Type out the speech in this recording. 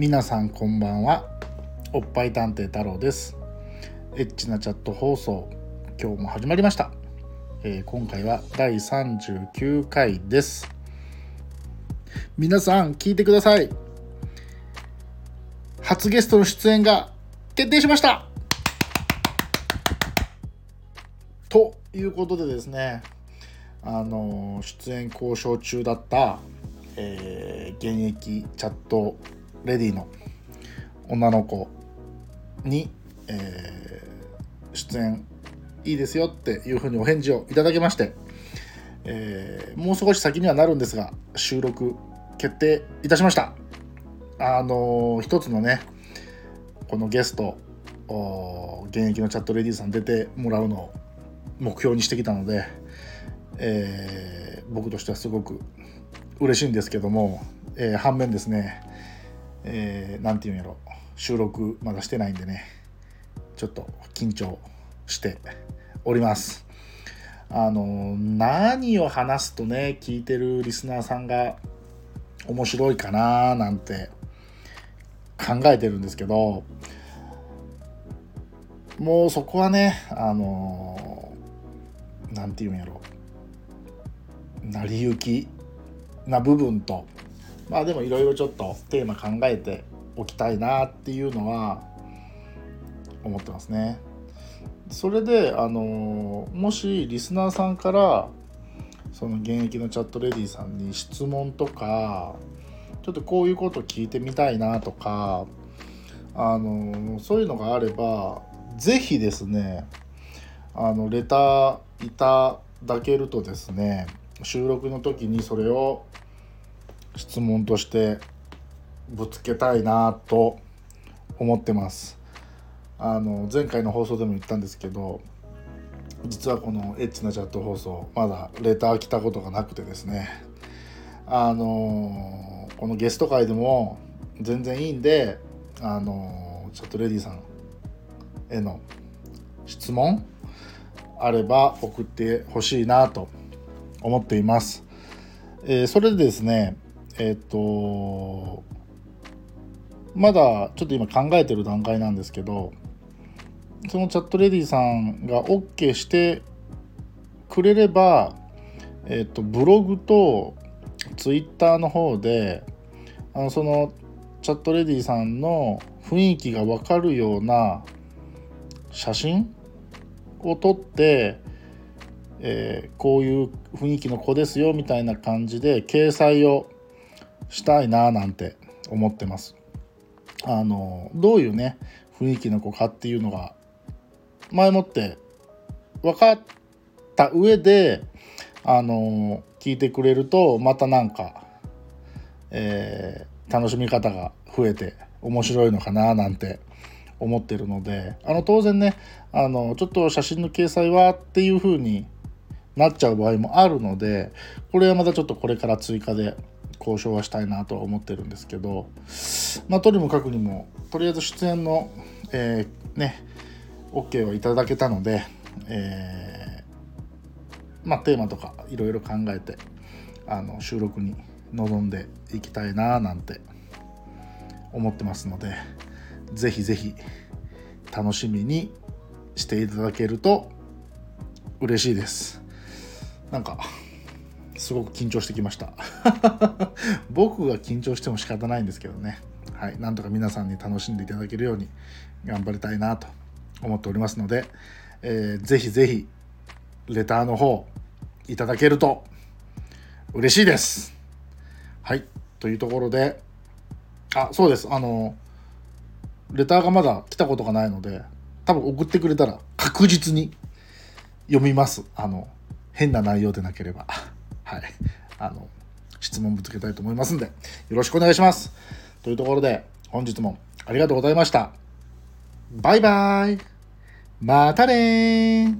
皆さんこんばんは。おっぱい探偵太郎です。エッチなチャット放送今日も始まりました、えー、今回は第39回です。皆さん聞いてください。初ゲストの出演が決定しました。ということでですねあの出演交渉中だった、えー、現役チャットレディの女の子に、えー、出演いいですよっていうふうにお返事をいただきまして、えー、もう少し先にはなるんですが収録決定いたしました。あのー、一つのねこのゲスト現役のチャットレディーさん出てもらうのを目標にしてきたので、えー、僕としてはすごく嬉しいんですけども、えー、反面ですねえー、て言うんやろ。収録まだしてないんでね。ちょっと緊張しております。あの何を話すとね聞いてるリスナーさんが面白いかななんて考えてるんですけどもうそこはねあの何て言うんやろ。成り行きな部分とまあでもいろいろちょっとテーマ考えておきたいなっていうのは思ってますね。それであのもしリスナーさんからその現役のチャットレディさんに質問とかちょっとこういうこと聞いてみたいなとかあのそういうのがあれば是非ですねあのレターいただけるとですね収録の時にそれを質問としてぶつけたいなと思ってます。あの前回の放送でも言ったんですけど実はこのエッチなチャット放送まだレター来たことがなくてですねあのこのゲスト会でも全然いいんであのチャットレディさんへの質問あれば送ってほしいなと思っています。えー、それでですねえっ、とまだちょっと今考えてる段階なんですけどそのチャットレディさんが OK してくれれば、えっ、とブログとツイッターの方であのそのチャットレディさんの雰囲気が分かるような写真を撮って、えー、こういう雰囲気の子ですよみたいな感じで掲載をしたいななんて思ってます。あのどういうね雰囲気の子かっていうのが前もって分かった上であの聞いてくれるとまたなんか、えー、楽しみ方が増えて面白いのかななんて思ってるのであの当然ねあのちょっと写真の掲載はっていう風になっちゃう場合もあるのでこれはまたちょっとこれから追加で交渉はしたいなとは思ってるんですけど、まあ、とにもかくにもとりあえず出演の、えー、ね OK をいただけたので、えー、まあ、テーマとかいろいろ考えてあの収録に臨んでいきたいななんて思ってますので是非是非楽しみにしていただけると嬉しいです。なんかすごく緊張してきました。僕が緊張しても仕方ないんですけどね。はい。なんとか皆さんに楽しんでいただけるように頑張りたいなと思っておりますので、えー、ぜひぜひレターの方いただけると嬉しいです。はい。というところであそうです。あのレターがまだ来たことがないので多分送ってくれたら確実に読みます。あの変な内容でなければ。はい、あの質問ぶつけたいと思いますんでよろしくお願いします。というところで本日もありがとうございました。バイバイまたね